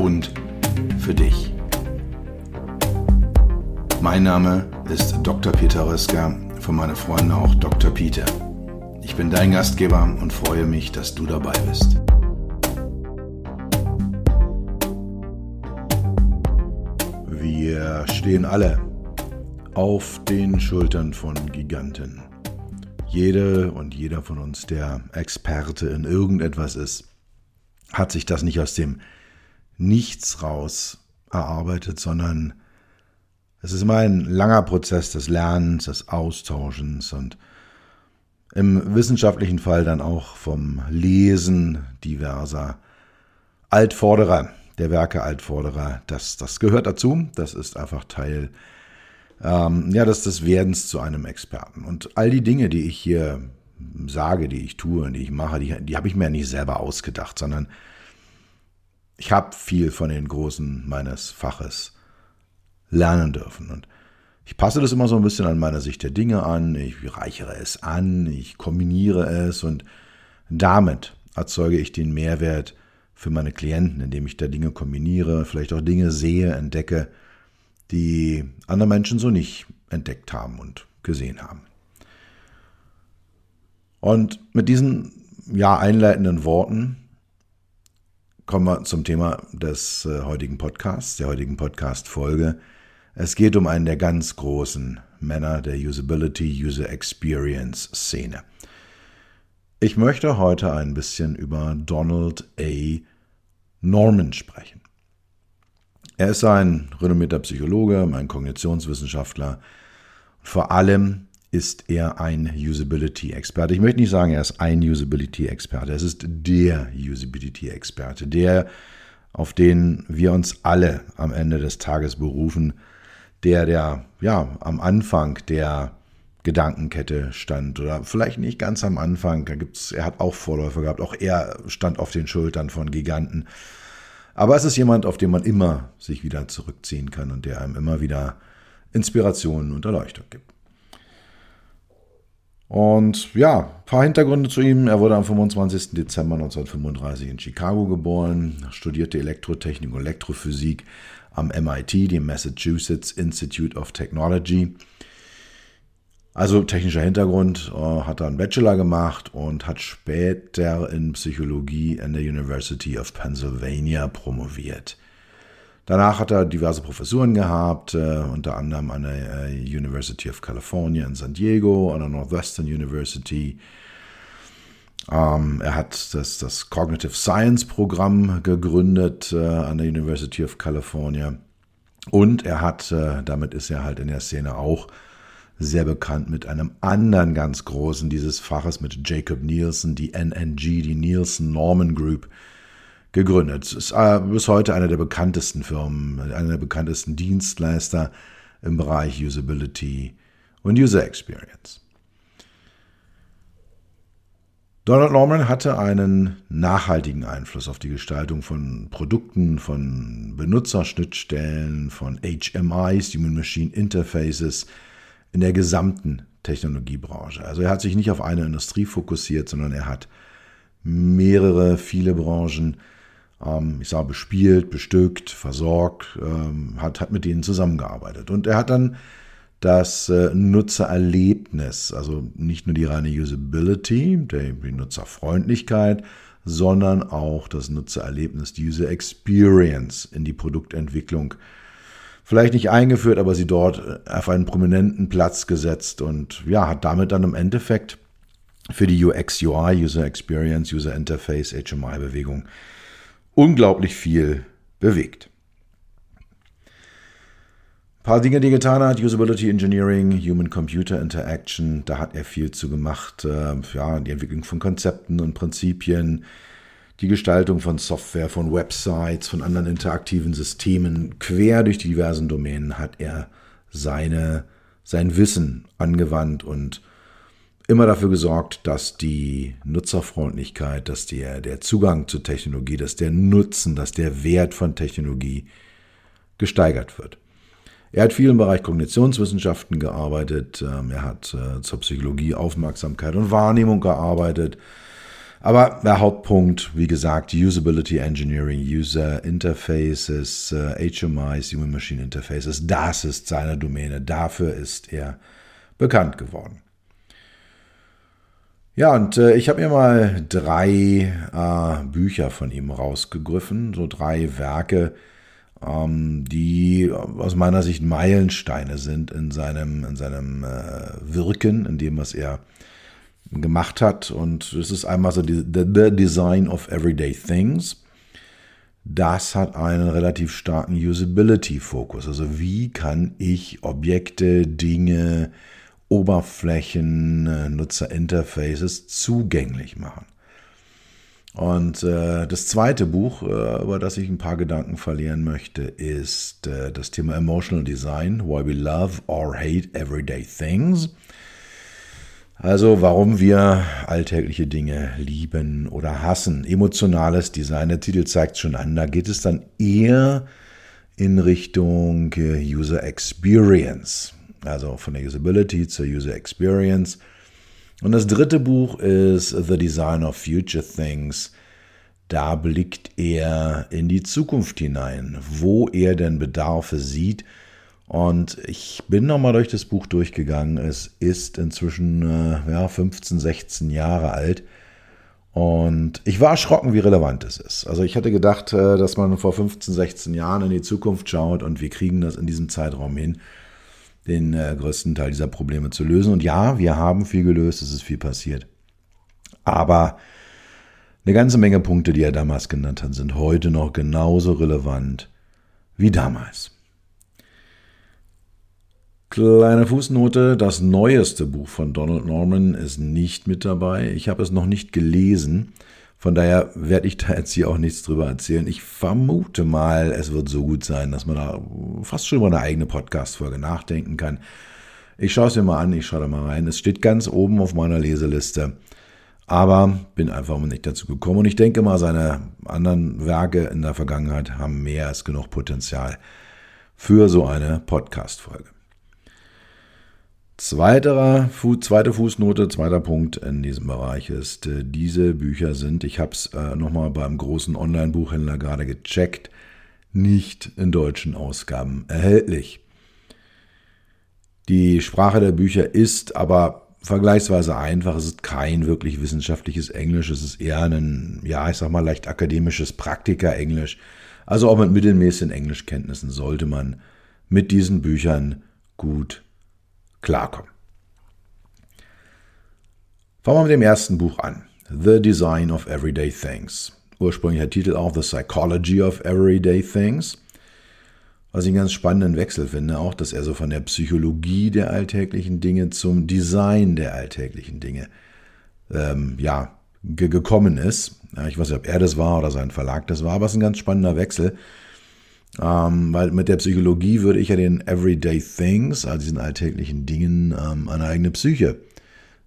und für dich. Mein Name ist Dr. Peter Röska, von meinen Freunden auch Dr. Peter. Ich bin dein Gastgeber und freue mich, dass du dabei bist. Wir stehen alle auf den Schultern von Giganten. Jede und jeder von uns, der Experte in irgendetwas ist, hat sich das nicht aus dem Nichts raus erarbeitet, sondern es ist immer ein langer Prozess des Lernens, des Austauschens und im wissenschaftlichen Fall dann auch vom Lesen diverser Altvorderer, der Werke Altvorderer. Das, das gehört dazu, das ist einfach Teil ähm, ja, des, des Werdens zu einem Experten. Und all die Dinge, die ich hier sage, die ich tue und die ich mache, die, die habe ich mir nicht selber ausgedacht, sondern ich habe viel von den Großen meines Faches lernen dürfen. Und ich passe das immer so ein bisschen an meiner Sicht der Dinge an, ich reichere es an, ich kombiniere es und damit erzeuge ich den Mehrwert für meine Klienten, indem ich da Dinge kombiniere, vielleicht auch Dinge sehe, entdecke, die andere Menschen so nicht entdeckt haben und gesehen haben. Und mit diesen ja einleitenden Worten kommen wir zum Thema des äh, heutigen Podcasts, der heutigen Podcast-Folge. Es geht um einen der ganz großen Männer der Usability, User Experience Szene. Ich möchte heute ein bisschen über Donald A. Norman sprechen. Er ist ein renommierter Psychologe, ein Kognitionswissenschaftler. Vor allem ist er ein Usability-Experte. Ich möchte nicht sagen, er ist ein Usability-Experte. Es ist der Usability-Experte, der, auf den wir uns alle am Ende des Tages berufen, der, der ja am Anfang der Gedankenkette stand oder vielleicht nicht ganz am Anfang. Da gibt's, er hat auch Vorläufer gehabt. Auch er stand auf den Schultern von Giganten. Aber es ist jemand, auf den man immer sich wieder zurückziehen kann und der einem immer wieder Inspirationen und Erleuchtung gibt. Und ja, ein paar Hintergründe zu ihm. Er wurde am 25. Dezember 1935 in Chicago geboren, studierte Elektrotechnik und Elektrophysik am MIT, dem Massachusetts Institute of Technology. Also technischer Hintergrund, äh, hat er einen Bachelor gemacht und hat später in Psychologie an der University of Pennsylvania promoviert. Danach hat er diverse Professuren gehabt, äh, unter anderem an der äh, University of California in San Diego, an der Northwestern University. Ähm, er hat das, das Cognitive Science Programm gegründet äh, an der University of California. Und er hat, äh, damit ist er halt in der Szene auch sehr bekannt mit einem anderen ganz großen dieses Faches, mit Jacob Nielsen, die NNG, die Nielsen Norman Group, gegründet. Ist äh, bis heute eine der bekanntesten Firmen, einer der bekanntesten Dienstleister im Bereich Usability und User Experience. Donald Norman hatte einen nachhaltigen Einfluss auf die Gestaltung von Produkten, von Benutzerschnittstellen, von HMIs, Human Machine Interfaces, in der gesamten Technologiebranche. Also er hat sich nicht auf eine Industrie fokussiert, sondern er hat mehrere, viele Branchen, ich sage, bespielt, bestückt, versorgt, ähm, hat, hat mit denen zusammengearbeitet. Und er hat dann das äh, Nutzererlebnis, also nicht nur die reine Usability, die Nutzerfreundlichkeit, sondern auch das Nutzererlebnis, die User Experience in die Produktentwicklung vielleicht nicht eingeführt, aber sie dort auf einen prominenten Platz gesetzt und ja, hat damit dann im Endeffekt für die UX, UI, User Experience, User Interface, HMI-Bewegung unglaublich viel bewegt. Ein paar Dinge, die er getan hat, Usability Engineering, Human-Computer Interaction, da hat er viel zu gemacht. Äh, ja, die Entwicklung von Konzepten und Prinzipien, die Gestaltung von Software, von Websites, von anderen interaktiven Systemen, quer durch die diversen Domänen hat er seine, sein Wissen angewandt und immer dafür gesorgt, dass die Nutzerfreundlichkeit, dass der, der Zugang zur Technologie, dass der Nutzen, dass der Wert von Technologie gesteigert wird. Er hat viel im Bereich Kognitionswissenschaften gearbeitet, ähm, er hat äh, zur Psychologie Aufmerksamkeit und Wahrnehmung gearbeitet, aber der Hauptpunkt, wie gesagt, Usability Engineering, User Interfaces, äh, HMIs, Human Machine Interfaces, das ist seine Domäne. Dafür ist er bekannt geworden. Ja, und äh, ich habe mir mal drei äh, Bücher von ihm rausgegriffen, so drei Werke, ähm, die aus meiner Sicht Meilensteine sind in seinem, in seinem äh, Wirken, in dem, was er gemacht hat. Und es ist einmal so die, the, the Design of Everyday Things. Das hat einen relativ starken Usability-Fokus. Also wie kann ich Objekte, Dinge, Oberflächen, äh, Nutzerinterfaces zugänglich machen? Und äh, das zweite Buch, äh, über das ich ein paar Gedanken verlieren möchte, ist äh, das Thema Emotional Design, Why We Love or Hate Everyday Things. Also warum wir alltägliche Dinge lieben oder hassen. Emotionales Design, der Titel zeigt schon an, da geht es dann eher in Richtung äh, User Experience. Also von der Usability zur User Experience. Und das dritte Buch ist The Design of Future Things. Da blickt er in die Zukunft hinein, wo er denn Bedarfe sieht und ich bin nochmal durch das Buch durchgegangen. Es ist inzwischen äh, ja, 15, 16 Jahre alt. Und ich war erschrocken, wie relevant es ist. Also ich hatte gedacht, äh, dass man vor 15, 16 Jahren in die Zukunft schaut und wir kriegen das in diesem Zeitraum hin, den äh, größten Teil dieser Probleme zu lösen. Und ja, wir haben viel gelöst, es ist viel passiert. Aber eine ganze Menge Punkte, die er damals genannt hat, sind heute noch genauso relevant wie damals. Kleine Fußnote, das neueste Buch von Donald Norman ist nicht mit dabei. Ich habe es noch nicht gelesen. Von daher werde ich da jetzt hier auch nichts drüber erzählen. Ich vermute mal, es wird so gut sein, dass man da fast schon über eine eigene Podcast-Folge nachdenken kann. Ich schaue es mir mal an, ich schaue da mal rein. Es steht ganz oben auf meiner Leseliste. Aber bin einfach nicht dazu gekommen. Und ich denke mal, seine anderen Werke in der Vergangenheit haben mehr als genug Potenzial für so eine Podcast-Folge. Zweiterer, zweite Fußnote, zweiter Punkt in diesem Bereich ist, äh, diese Bücher sind, ich habe es äh, nochmal beim großen Online-Buchhändler gerade gecheckt, nicht in deutschen Ausgaben erhältlich. Die Sprache der Bücher ist aber vergleichsweise einfach. Es ist kein wirklich wissenschaftliches Englisch. Es ist eher ein, ja, ich sag mal, leicht akademisches Praktiker-Englisch. Also auch mit mittelmäßigen Englischkenntnissen sollte man mit diesen Büchern gut klarkommen. Fangen wir mit dem ersten Buch an. The Design of Everyday Things. Ursprünglicher Titel auch The Psychology of Everyday Things. Was ich einen ganz spannenden Wechsel finde, auch, dass er so von der Psychologie der alltäglichen Dinge zum Design der alltäglichen Dinge ähm, ja, ge gekommen ist. Ja, ich weiß nicht, ob er das war oder sein Verlag das war, aber es ist ein ganz spannender Wechsel. Ähm, weil mit der Psychologie würde ich ja den Everyday Things, also diesen alltäglichen Dingen, ähm, eine eigene Psyche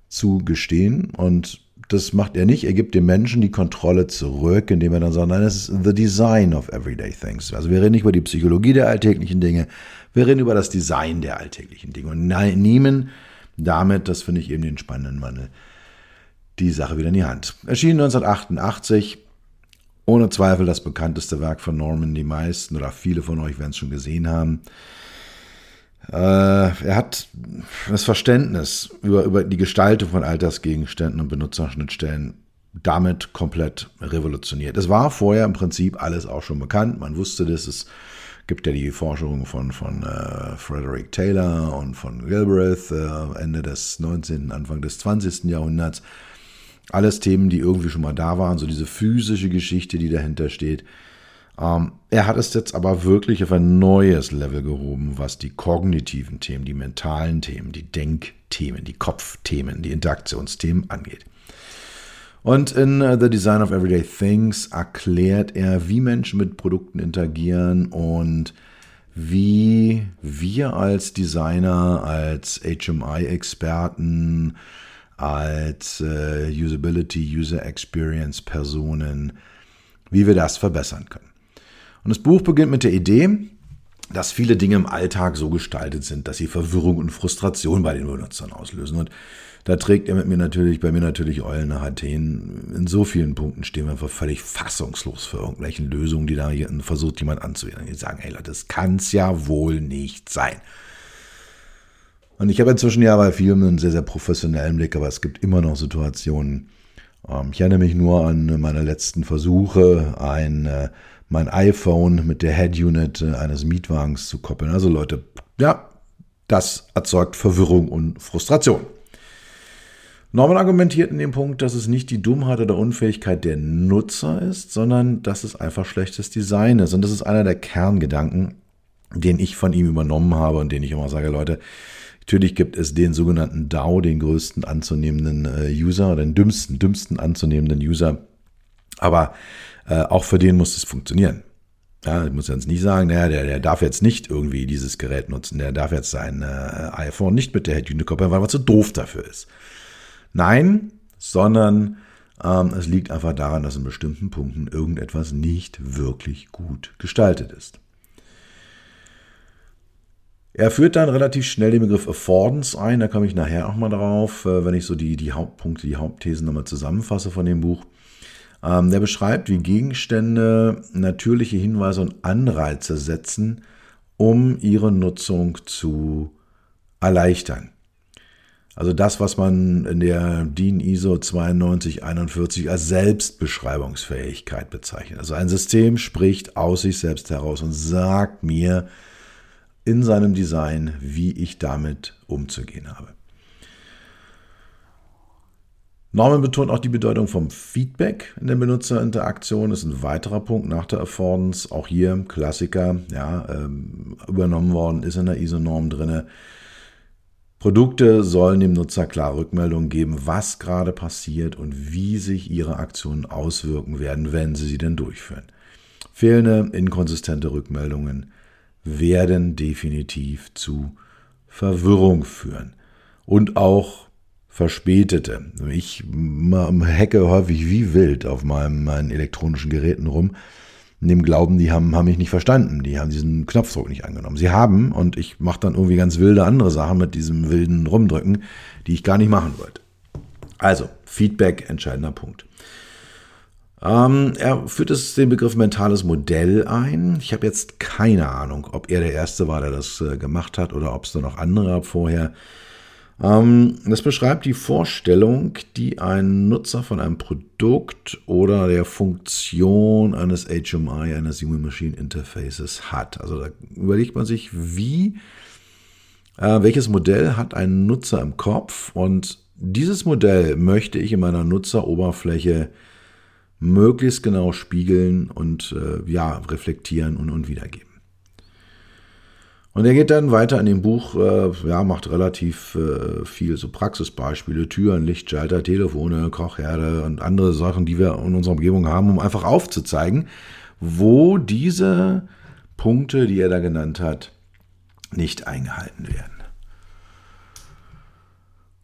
zugestehen. Und das macht er nicht. Er gibt dem Menschen die Kontrolle zurück, indem er dann sagt, nein, das ist the design of everyday things. Also wir reden nicht über die Psychologie der alltäglichen Dinge, wir reden über das Design der alltäglichen Dinge und nehmen damit, das finde ich eben den spannenden Wandel, die Sache wieder in die Hand. Erschien 1988 ohne Zweifel das bekannteste Werk von Norman. Die meisten oder viele von euch werden es schon gesehen haben. Äh, er hat das Verständnis über, über die Gestaltung von Altersgegenständen und Benutzerschnittstellen damit komplett revolutioniert. Es war vorher im Prinzip alles auch schon bekannt. Man wusste das. Es gibt ja die Forschung von, von äh, Frederick Taylor und von Gilbreth äh, Ende des 19., Anfang des 20. Jahrhunderts alles Themen, die irgendwie schon mal da waren, so diese physische Geschichte, die dahinter steht. Ähm, er hat es jetzt aber wirklich auf ein neues Level gehoben, was die kognitiven Themen, die mentalen Themen, die Denkthemen, die Kopfthemen, die Interaktionsthemen angeht. Und in uh, The Design of Everyday Things erklärt er, wie Menschen mit Produkten interagieren und wie wir als Designer, als HMI-Experten, als äh, Usability, User Experience Personen, wie wir das verbessern können. Und das Buch beginnt mit der Idee, dass viele Dinge im Alltag so gestaltet sind, dass sie Verwirrung und Frustration bei den Benutzern auslösen. Und da trägt er mit mir natürlich, bei mir natürlich Eulen nach Athen. In so vielen Punkten stehen wir einfach völlig fassungslos für irgendwelchen Lösungen, die da versucht jemand anzuwählen. Die sagen, hey, das kann's ja wohl nicht sein. Und ich habe inzwischen ja bei vielen einen sehr, sehr professionellen Blick, aber es gibt immer noch Situationen. Ähm, ich erinnere mich nur an meine letzten Versuche, ein, äh, mein iPhone mit der Head Unit äh, eines Mietwagens zu koppeln. Also Leute, ja, das erzeugt Verwirrung und Frustration. Norman argumentiert in dem Punkt, dass es nicht die Dummheit oder Unfähigkeit der Nutzer ist, sondern dass es einfach schlechtes Design ist. Und das ist einer der Kerngedanken, den ich von ihm übernommen habe und den ich immer sage, Leute, natürlich gibt es den sogenannten DAO, den größten anzunehmenden äh, User, oder den dümmsten, dümmsten anzunehmenden User. Aber äh, auch für den muss es funktionieren. Ja, ich muss jetzt nicht sagen, naja, der, der darf jetzt nicht irgendwie dieses Gerät nutzen, der darf jetzt sein äh, iPhone nicht mit der Head-Unit koppeln, weil er zu doof dafür ist. Nein, sondern ähm, es liegt einfach daran, dass in bestimmten Punkten irgendetwas nicht wirklich gut gestaltet ist. Er führt dann relativ schnell den Begriff Affordance ein, da komme ich nachher auch mal drauf, äh, wenn ich so die, die Hauptpunkte, die Hauptthesen nochmal zusammenfasse von dem Buch. Ähm, der beschreibt, wie Gegenstände natürliche Hinweise und Anreize setzen, um ihre Nutzung zu erleichtern. Also das, was man in der DIN ISO 9241 als Selbstbeschreibungsfähigkeit bezeichnet. Also ein System spricht aus sich selbst heraus und sagt mir in seinem Design, wie ich damit umzugehen habe. Norman betont auch die Bedeutung vom Feedback in der Benutzerinteraktion. Das ist ein weiterer Punkt nach der Affordance. Auch hier Klassiker, ja, ähm, übernommen worden, ist in der ISO-Norm drinne Produkte sollen dem Nutzer klar Rückmeldungen geben, was gerade passiert und wie sich ihre Aktionen auswirken werden, wenn sie sie denn durchführen. Fehlende, inkonsistente Rückmeldungen werden definitiv zu Verwirrung führen und auch verspätete. Ich hacke häufig wie wild auf meinem, meinen elektronischen Geräten rum in dem Glauben, die haben, haben mich nicht verstanden, die haben diesen Knopfdruck nicht angenommen. Sie haben, und ich mache dann irgendwie ganz wilde andere Sachen mit diesem wilden Rumdrücken, die ich gar nicht machen wollte. Also, Feedback, entscheidender Punkt. Ähm, er führt es den Begriff mentales Modell ein. Ich habe jetzt keine Ahnung, ob er der Erste war, der das äh, gemacht hat oder ob es da noch andere vorher ähm, das beschreibt die Vorstellung, die ein Nutzer von einem Produkt oder der Funktion eines HMI, eines Human Machine Interfaces hat. Also da überlegt man sich, wie, äh, welches Modell hat ein Nutzer im Kopf und dieses Modell möchte ich in meiner Nutzeroberfläche möglichst genau spiegeln und äh, ja, reflektieren und, und wiedergeben. Und er geht dann weiter in dem Buch, äh, ja, macht relativ äh, viel so Praxisbeispiele, Türen, Lichtschalter, Telefone, Kochherde und andere Sachen, die wir in unserer Umgebung haben, um einfach aufzuzeigen, wo diese Punkte, die er da genannt hat, nicht eingehalten werden.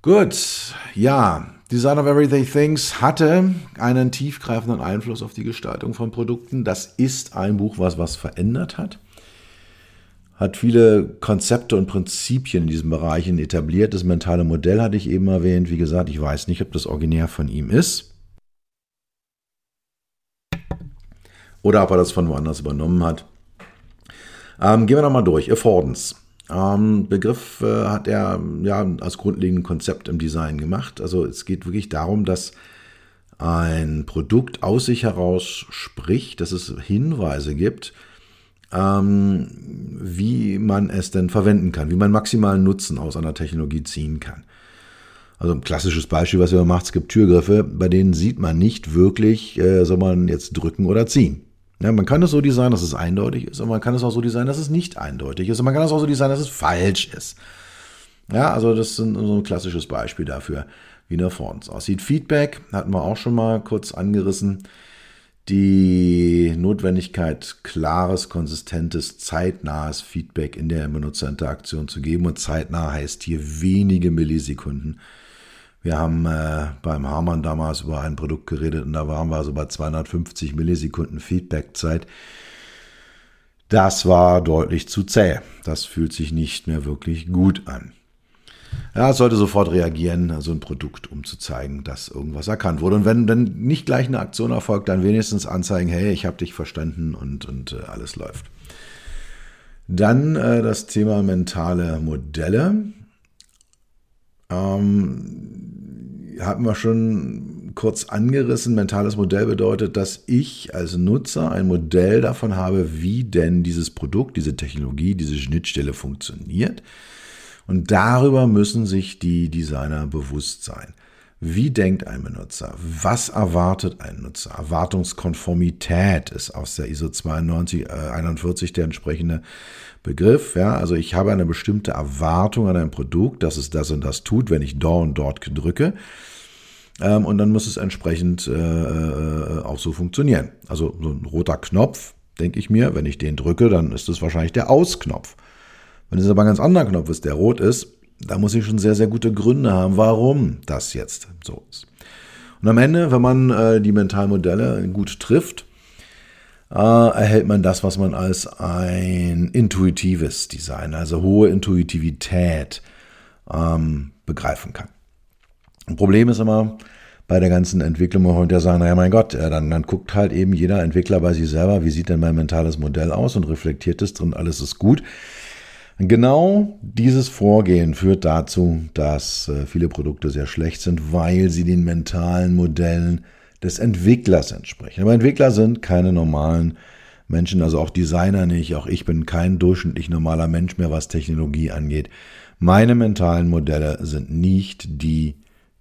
Gut, ja, Design of Everyday Things hatte einen tiefgreifenden Einfluss auf die Gestaltung von Produkten. Das ist ein Buch, was was verändert hat hat viele Konzepte und Prinzipien in diesen Bereichen etabliert. Das mentale Modell hatte ich eben erwähnt. Wie gesagt, ich weiß nicht, ob das originär von ihm ist. Oder ob er das von woanders übernommen hat. Ähm, gehen wir nochmal durch. Affordance. Ähm, Begriff äh, hat er ja als grundlegendes Konzept im Design gemacht. Also es geht wirklich darum, dass ein Produkt aus sich heraus spricht, dass es Hinweise gibt, ähm, wie man es denn verwenden kann, wie man maximalen Nutzen aus einer Technologie ziehen kann. Also ein klassisches Beispiel, was man macht, es gibt Türgriffe, bei denen sieht man nicht wirklich, äh, soll man jetzt drücken oder ziehen. Ja, man kann es so designen, dass es eindeutig ist, und man kann es auch so designen, dass es nicht eindeutig ist, und man kann es auch so designen, dass es falsch ist. Ja, also das ist so ein klassisches Beispiel dafür. wie nach vorne aussieht. Feedback hatten wir auch schon mal kurz angerissen. Die Notwendigkeit, klares, konsistentes, zeitnahes Feedback in der Benutzerinteraktion zu geben. Und zeitnah heißt hier wenige Millisekunden. Wir haben äh, beim Hamann damals über ein Produkt geredet und da waren wir so bei 250 Millisekunden Feedbackzeit. Das war deutlich zu zäh. Das fühlt sich nicht mehr wirklich gut an. Ja, es sollte sofort reagieren, also ein Produkt, um zu zeigen, dass irgendwas erkannt wurde. Und wenn dann nicht gleich eine Aktion erfolgt, dann wenigstens anzeigen, hey, ich habe dich verstanden und, und äh, alles läuft. Dann äh, das Thema mentale Modelle. Ähm, hatten wir schon kurz angerissen. Mentales Modell bedeutet, dass ich als Nutzer ein Modell davon habe, wie denn dieses Produkt, diese Technologie, diese Schnittstelle funktioniert. Und darüber müssen sich die Designer bewusst sein. Wie denkt ein Benutzer? Was erwartet ein Nutzer? Erwartungskonformität ist aus der ISO 9241 äh, der entsprechende Begriff. Ja, also ich habe eine bestimmte Erwartung an ein Produkt, dass es das und das tut, wenn ich da und dort drücke. Ähm, und dann muss es entsprechend äh, äh, auch so funktionieren. Also so ein roter Knopf, denke ich mir, wenn ich den drücke, dann ist es wahrscheinlich der Ausknopf. Wenn es aber ein ganz anderer Knopf ist, der rot ist, da muss ich schon sehr, sehr gute Gründe haben, warum das jetzt so ist. Und am Ende, wenn man äh, die Mentalmodelle gut trifft, äh, erhält man das, was man als ein intuitives Design, also hohe Intuitivität ähm, begreifen kann. Ein Problem ist immer bei der ganzen Entwicklung, man könnte ja sagen, naja, mein Gott, äh, dann, dann guckt halt eben jeder Entwickler bei sich selber, wie sieht denn mein mentales Modell aus und reflektiert es drin, alles ist gut. Genau dieses Vorgehen führt dazu, dass äh, viele Produkte sehr schlecht sind, weil sie den mentalen Modellen des Entwicklers entsprechen. Aber Entwickler sind keine normalen Menschen, also auch Designer nicht. Auch ich bin kein durchschnittlich normaler Mensch mehr, was Technologie angeht. Meine mentalen Modelle sind nicht die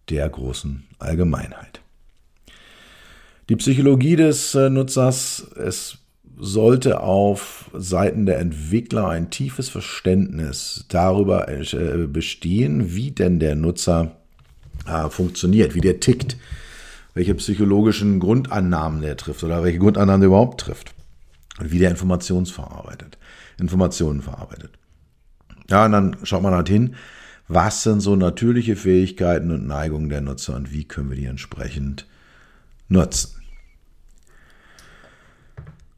der großen Allgemeinheit. Die Psychologie des äh, Nutzers ist sollte auf Seiten der Entwickler ein tiefes Verständnis darüber äh, bestehen, wie denn der Nutzer äh, funktioniert, wie der tickt, welche psychologischen Grundannahmen der trifft oder welche Grundannahmen der überhaupt trifft und wie der Informationsverarbeitet, Informationen verarbeitet. Ja, und dann schaut man halt hin, was sind so natürliche Fähigkeiten und Neigungen der Nutzer und wie können wir die entsprechend nutzen.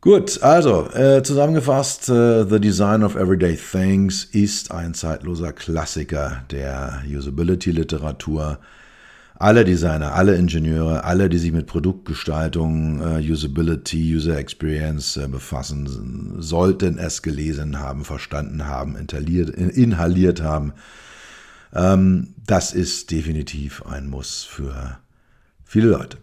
Gut, also äh, zusammengefasst, äh, The Design of Everyday Things ist ein zeitloser Klassiker der Usability-Literatur. Alle Designer, alle Ingenieure, alle, die sich mit Produktgestaltung, äh, Usability, User Experience äh, befassen, sollten es gelesen haben, verstanden haben, inhaliert, haben. Ähm, das ist definitiv ein Muss für viele Leute.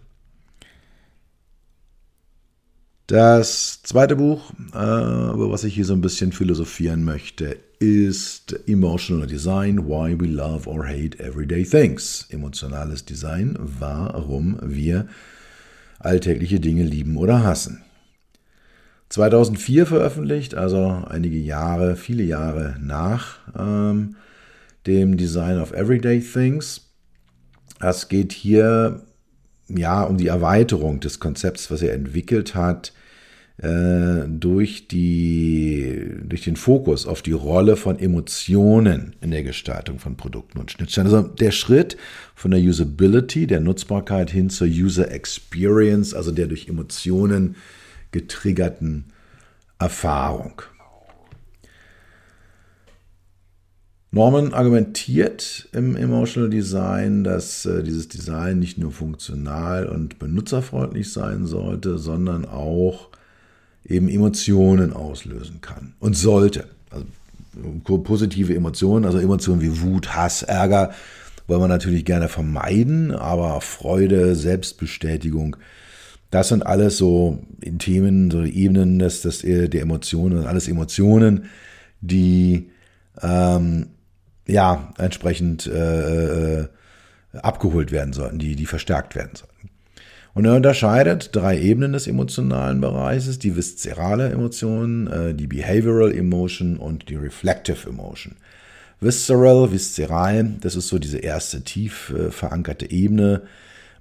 Das zweite Buch, äh, über was ich hier so ein bisschen philosophieren möchte, ist Emotional Design, Why We Love or Hate Everyday Things. Emotionales Design, warum wir alltägliche Dinge lieben oder hassen. 2004 veröffentlicht, also einige Jahre, viele Jahre nach ähm, dem Design of Everyday Things. Es geht hier ja um die Erweiterung des Konzepts, was er entwickelt hat, äh, durch, die, durch den Fokus auf die Rolle von Emotionen in der Gestaltung von Produkten und Schnittstellen. Also der Schritt von der Usability, der Nutzbarkeit hin zur User Experience, also der durch Emotionen getriggerten Erfahrung. Norman argumentiert im Emotional Design, dass äh, dieses Design nicht nur funktional und benutzerfreundlich sein sollte, sondern auch eben Emotionen auslösen kann und sollte. Also positive Emotionen, also Emotionen wie Wut, Hass, Ärger, wollen wir natürlich gerne vermeiden, aber Freude, Selbstbestätigung, das sind alles so Themen, so Ebenen des, des, der Emotionen, alles Emotionen, die ähm, ja entsprechend äh, äh abgeholt werden sollten, die, die verstärkt werden sollten. Und er unterscheidet drei Ebenen des emotionalen Bereiches, die viszerale Emotion, äh, die Behavioral Emotion und die Reflective Emotion. Visceral, viszeral, das ist so diese erste tief äh, verankerte Ebene.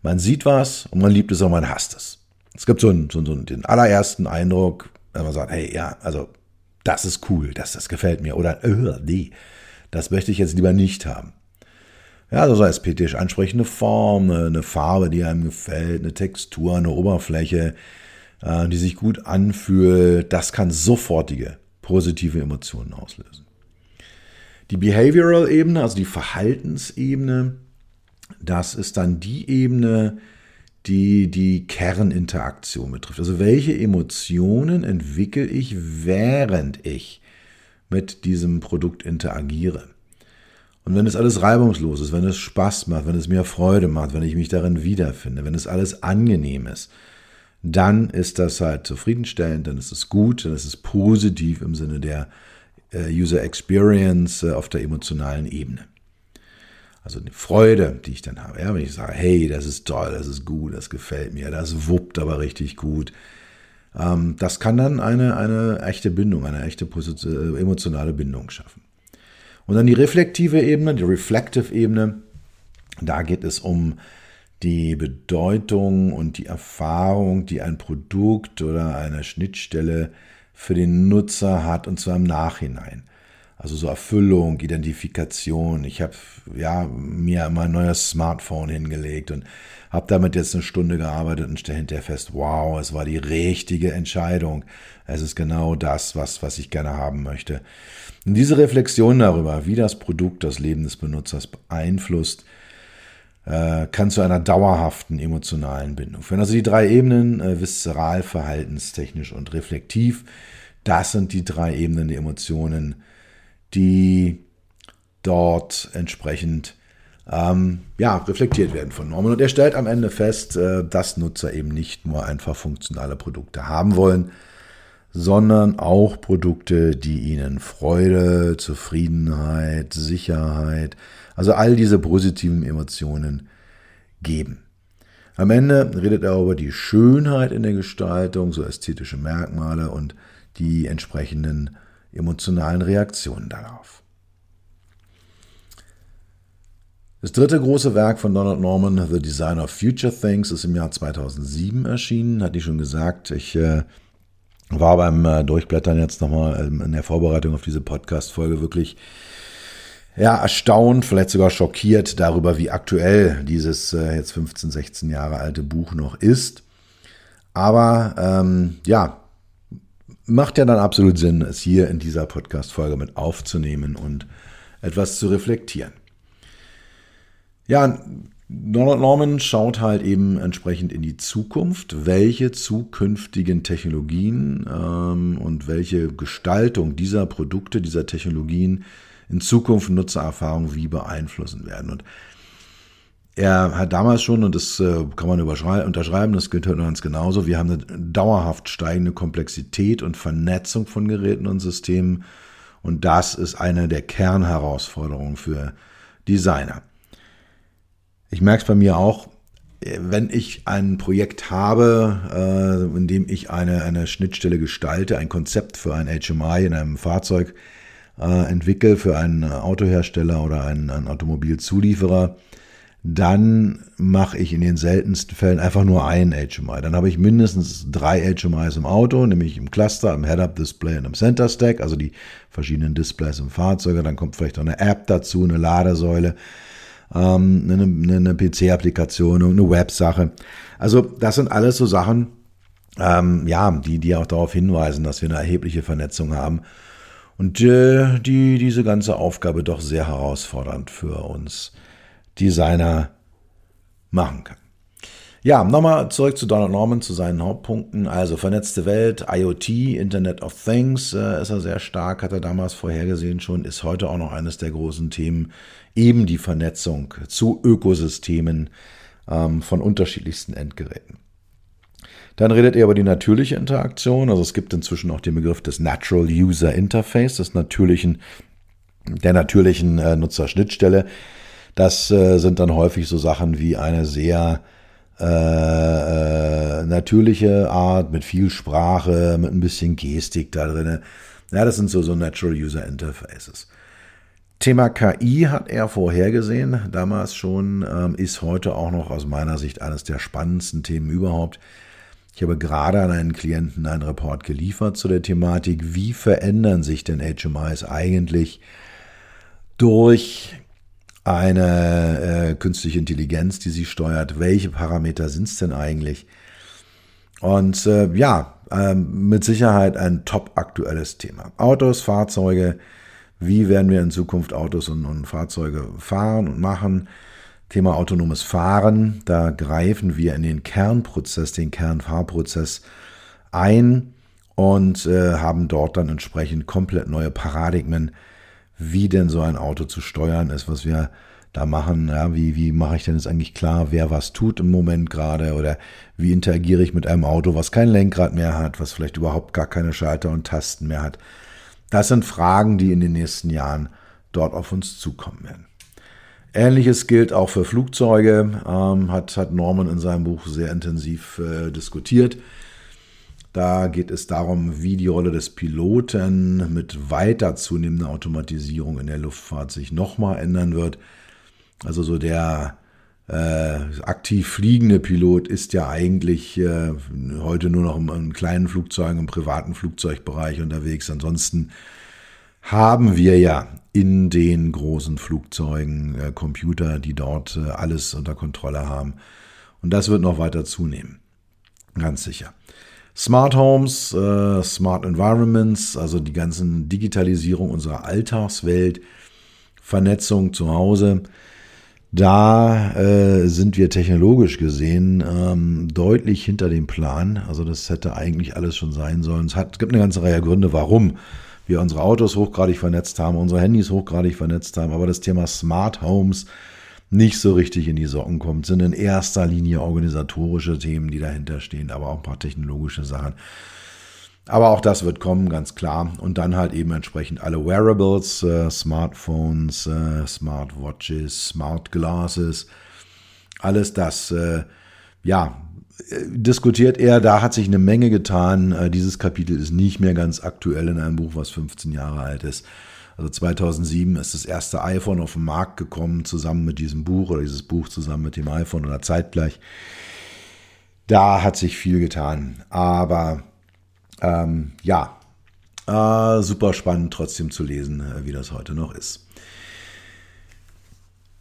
Man sieht was und man liebt es und man hasst es. Es gibt so, einen, so, so den allerersten Eindruck, wenn man sagt, hey, ja, also das ist cool, das, das gefällt mir. Oder, äh, nee, das möchte ich jetzt lieber nicht haben. Ja, also sei es ästhetisch ansprechende Form, eine Farbe, die einem gefällt, eine Textur, eine Oberfläche, äh, die sich gut anfühlt, das kann sofortige positive Emotionen auslösen. Die Behavioral-Ebene, also die Verhaltensebene, das ist dann die Ebene, die die Kerninteraktion betrifft. Also welche Emotionen entwickle ich, während ich mit diesem Produkt interagiere. Und wenn es alles reibungslos ist, wenn es Spaß macht, wenn es mir Freude macht, wenn ich mich darin wiederfinde, wenn es alles angenehm ist, dann ist das halt zufriedenstellend, dann ist es gut, dann ist es positiv im Sinne der äh, User Experience äh, auf der emotionalen Ebene. Also eine Freude, die ich dann habe, ja, wenn ich sage, hey, das ist toll, das ist gut, das gefällt mir, das wuppt aber richtig gut. Ähm, das kann dann eine, eine echte Bindung, eine echte äh, emotionale Bindung schaffen. Und dann die reflektive Ebene, die Reflective Ebene, da geht es um die Bedeutung und die Erfahrung, die ein Produkt oder eine Schnittstelle für den Nutzer hat, und zwar im Nachhinein. Also so Erfüllung, Identifikation. Ich habe ja mir immer ein neues Smartphone hingelegt und habe damit jetzt eine Stunde gearbeitet und stelle hinterher fest, wow, es war die richtige Entscheidung. Es ist genau das, was, was ich gerne haben möchte. Und diese Reflexion darüber, wie das Produkt das Leben des Benutzers beeinflusst, äh, kann zu einer dauerhaften emotionalen Bindung führen. Also die drei Ebenen, äh, viszeral, verhaltenstechnisch und reflektiv, das sind die drei Ebenen der Emotionen, die dort entsprechend ähm, ja, reflektiert werden von Norman. Und er stellt am Ende fest, äh, dass Nutzer eben nicht nur einfach funktionale Produkte haben wollen, sondern auch Produkte, die ihnen Freude, Zufriedenheit, Sicherheit, also all diese positiven Emotionen geben. Am Ende redet er über die Schönheit in der Gestaltung, so ästhetische Merkmale und die entsprechenden emotionalen Reaktionen darauf. Das dritte große Werk von Donald Norman, The Design of Future Things, ist im Jahr 2007 erschienen. Hatte ich schon gesagt, ich äh, war beim äh, Durchblättern jetzt nochmal ähm, in der Vorbereitung auf diese Podcast-Folge wirklich ja, erstaunt, vielleicht sogar schockiert darüber, wie aktuell dieses äh, jetzt 15, 16 Jahre alte Buch noch ist. Aber ähm, ja, macht ja dann absolut Sinn, es hier in dieser Podcast-Folge mit aufzunehmen und etwas zu reflektieren. Ja, Norman schaut halt eben entsprechend in die Zukunft, welche zukünftigen Technologien ähm, und welche Gestaltung dieser Produkte, dieser Technologien in Zukunft Nutzererfahrung wie beeinflussen werden. Und er hat damals schon, und das äh, kann man unterschreiben, das gilt heute ganz genauso, wir haben eine dauerhaft steigende Komplexität und Vernetzung von Geräten und Systemen. Und das ist eine der Kernherausforderungen für Designer. Ich merke es bei mir auch, wenn ich ein Projekt habe, äh, in dem ich eine, eine Schnittstelle gestalte, ein Konzept für ein HMI in einem Fahrzeug äh, entwickle, für einen Autohersteller oder einen, einen Automobilzulieferer, dann mache ich in den seltensten Fällen einfach nur ein HMI. Dann habe ich mindestens drei HMIs im Auto, nämlich im Cluster, im Head-Up-Display und im Center-Stack, also die verschiedenen Displays im Fahrzeug. Dann kommt vielleicht noch eine App dazu, eine Ladesäule ähm, eine, eine PC-Applikation, eine Web-Sache. Also das sind alles so Sachen, ähm, ja, die, die auch darauf hinweisen, dass wir eine erhebliche Vernetzung haben und äh, die diese ganze Aufgabe doch sehr herausfordernd für uns Designer machen kann. Ja, nochmal zurück zu Donald Norman, zu seinen Hauptpunkten. Also vernetzte Welt, IoT, Internet of Things äh, ist er sehr stark, hat er damals vorhergesehen schon, ist heute auch noch eines der großen Themen. Eben die Vernetzung zu Ökosystemen ähm, von unterschiedlichsten Endgeräten. Dann redet er über die natürliche Interaktion. Also es gibt inzwischen auch den Begriff des Natural User Interface, des natürlichen, der natürlichen äh, Nutzerschnittstelle. Das äh, sind dann häufig so Sachen wie eine sehr äh, äh, natürliche Art, mit viel Sprache, mit ein bisschen Gestik da drin. Ja, das sind so, so Natural User Interfaces. Thema KI hat er vorhergesehen, damals schon, ähm, ist heute auch noch aus meiner Sicht eines der spannendsten Themen überhaupt. Ich habe gerade an einen Klienten einen Report geliefert zu der Thematik, wie verändern sich denn HMIs eigentlich durch eine äh, künstliche Intelligenz, die sie steuert. Welche Parameter sind es denn eigentlich? Und äh, ja, äh, mit Sicherheit ein top aktuelles Thema. Autos, Fahrzeuge, wie werden wir in Zukunft Autos und, und Fahrzeuge fahren und machen? Thema autonomes Fahren, da greifen wir in den Kernprozess, den Kernfahrprozess ein und äh, haben dort dann entsprechend komplett neue Paradigmen, wie denn so ein Auto zu steuern ist, was wir da machen. Ja, wie, wie mache ich denn jetzt eigentlich klar, wer was tut im Moment gerade oder wie interagiere ich mit einem Auto, was kein Lenkrad mehr hat, was vielleicht überhaupt gar keine Schalter und Tasten mehr hat. Das sind Fragen, die in den nächsten Jahren dort auf uns zukommen werden. Ähnliches gilt auch für Flugzeuge, ähm, hat, hat Norman in seinem Buch sehr intensiv äh, diskutiert. Da geht es darum, wie die Rolle des Piloten mit weiter zunehmender Automatisierung in der Luftfahrt sich nochmal ändern wird. Also so der äh, aktiv fliegende Pilot ist ja eigentlich äh, heute nur noch im, in kleinen Flugzeugen, im privaten Flugzeugbereich unterwegs. Ansonsten haben wir ja in den großen Flugzeugen äh, Computer, die dort äh, alles unter Kontrolle haben. Und das wird noch weiter zunehmen. Ganz sicher. Smart Homes, äh, Smart Environments, also die ganzen Digitalisierung unserer Alltagswelt, Vernetzung zu Hause. Da äh, sind wir technologisch gesehen ähm, deutlich hinter dem Plan. Also das hätte eigentlich alles schon sein sollen. Es, hat, es gibt eine ganze Reihe Gründe, warum wir unsere Autos hochgradig vernetzt haben, unsere Handys hochgradig vernetzt haben. Aber das Thema Smart Homes nicht so richtig in die Socken kommt, sind in erster Linie organisatorische Themen, die dahinter stehen, aber auch ein paar technologische Sachen. Aber auch das wird kommen, ganz klar. Und dann halt eben entsprechend alle Wearables, äh, Smartphones, äh, Smartwatches, Smart Glasses, alles das, äh, ja, äh, diskutiert er, da hat sich eine Menge getan. Äh, dieses Kapitel ist nicht mehr ganz aktuell in einem Buch, was 15 Jahre alt ist. Also 2007 ist das erste iPhone auf den Markt gekommen, zusammen mit diesem Buch oder dieses Buch zusammen mit dem iPhone oder zeitgleich. Da hat sich viel getan. Aber ähm, ja, äh, super spannend trotzdem zu lesen, äh, wie das heute noch ist.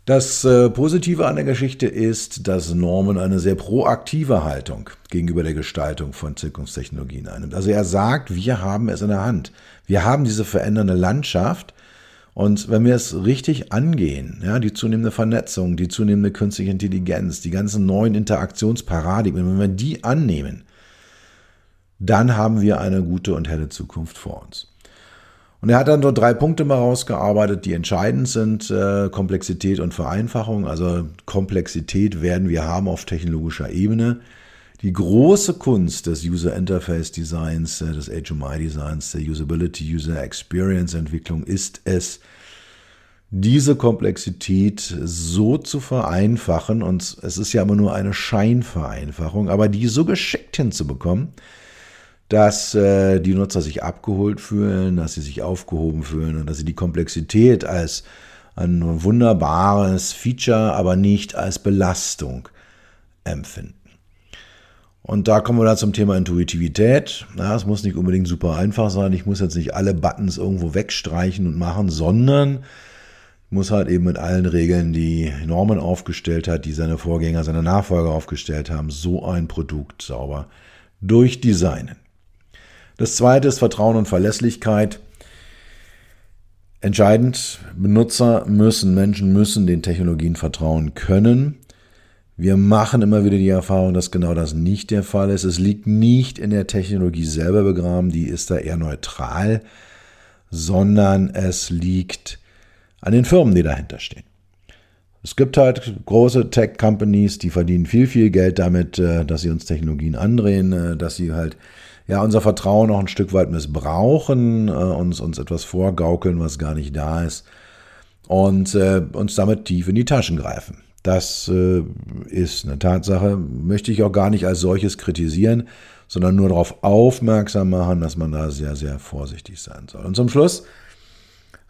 Das äh, Positive an der Geschichte ist, dass Norman eine sehr proaktive Haltung gegenüber der Gestaltung von Zukunftstechnologien einnimmt. Also er sagt, wir haben es in der Hand. Wir haben diese verändernde Landschaft und wenn wir es richtig angehen, ja, die zunehmende Vernetzung, die zunehmende künstliche Intelligenz, die ganzen neuen Interaktionsparadigmen, wenn wir die annehmen, dann haben wir eine gute und helle Zukunft vor uns. Und er hat dann so drei Punkte mal rausgearbeitet, die entscheidend sind. Äh, Komplexität und Vereinfachung. Also Komplexität werden wir haben auf technologischer Ebene. Die große Kunst des User Interface Designs, äh, des HMI Designs, der Usability User Experience Entwicklung ist es, diese Komplexität so zu vereinfachen, und es ist ja immer nur eine Scheinvereinfachung, aber die so geschickt hinzubekommen, dass äh, die Nutzer sich abgeholt fühlen, dass sie sich aufgehoben fühlen und dass sie die Komplexität als ein wunderbares Feature, aber nicht als Belastung empfinden. Und da kommen wir dann zum Thema Intuitivität. Ja, es muss nicht unbedingt super einfach sein. Ich muss jetzt nicht alle Buttons irgendwo wegstreichen und machen, sondern muss halt eben mit allen Regeln, die Norman aufgestellt hat, die seine Vorgänger, seine Nachfolger aufgestellt haben, so ein Produkt sauber durchdesignen. Das zweite ist Vertrauen und Verlässlichkeit. Entscheidend, Benutzer müssen, Menschen müssen den Technologien vertrauen können. Wir machen immer wieder die Erfahrung, dass genau das nicht der Fall ist. Es liegt nicht in der Technologie selber begraben, die ist da eher neutral, sondern es liegt an den Firmen, die dahinter stehen. Es gibt halt große Tech-Companies, die verdienen viel, viel Geld damit, äh, dass sie uns Technologien andrehen, äh, dass sie halt ja, unser Vertrauen auch ein Stück weit missbrauchen, äh, uns, uns etwas vorgaukeln, was gar nicht da ist und äh, uns damit tief in die Taschen greifen. Das äh, ist eine Tatsache, möchte ich auch gar nicht als solches kritisieren, sondern nur darauf aufmerksam machen, dass man da sehr, sehr vorsichtig sein soll. Und zum Schluss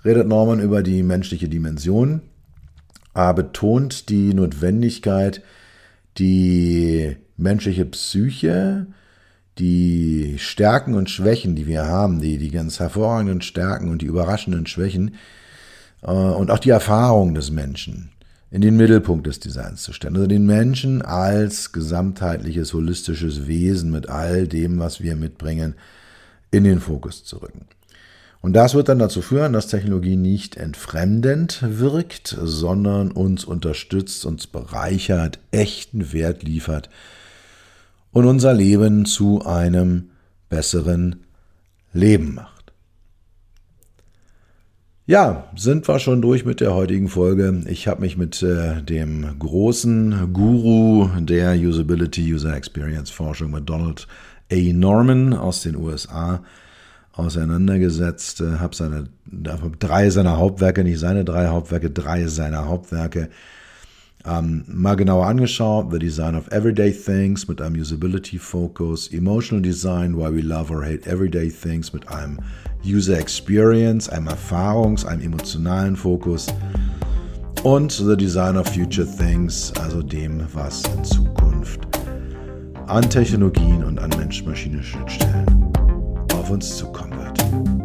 redet Norman über die menschliche Dimension, er betont die Notwendigkeit, die menschliche Psyche, die Stärken und Schwächen, die wir haben, die, die ganz hervorragenden Stärken und die überraschenden Schwächen äh, und auch die Erfahrung des Menschen in den Mittelpunkt des Designs zu stellen. Also den Menschen als gesamtheitliches, holistisches Wesen mit all dem, was wir mitbringen, in den Fokus zu rücken. Und das wird dann dazu führen, dass Technologie nicht entfremdend wirkt, sondern uns unterstützt, uns bereichert, echten Wert liefert und unser Leben zu einem besseren Leben macht. Ja, sind wir schon durch mit der heutigen Folge. Ich habe mich mit äh, dem großen Guru der Usability User Experience Forschung mit Donald A. Norman aus den USA auseinandergesetzt, äh, habe seine drei seiner Hauptwerke, nicht seine drei Hauptwerke, drei seiner Hauptwerke ähm, mal genauer angeschaut. The Design of Everyday Things mit einem Usability Focus, Emotional Design, Why We Love or Hate Everyday Things mit einem User Experience, einem Erfahrungs-, einem emotionalen Fokus und The Design of Future Things, also dem, was in Zukunft an Technologien und an Mensch-Maschine-Schnittstellen auf uns zukommen wird.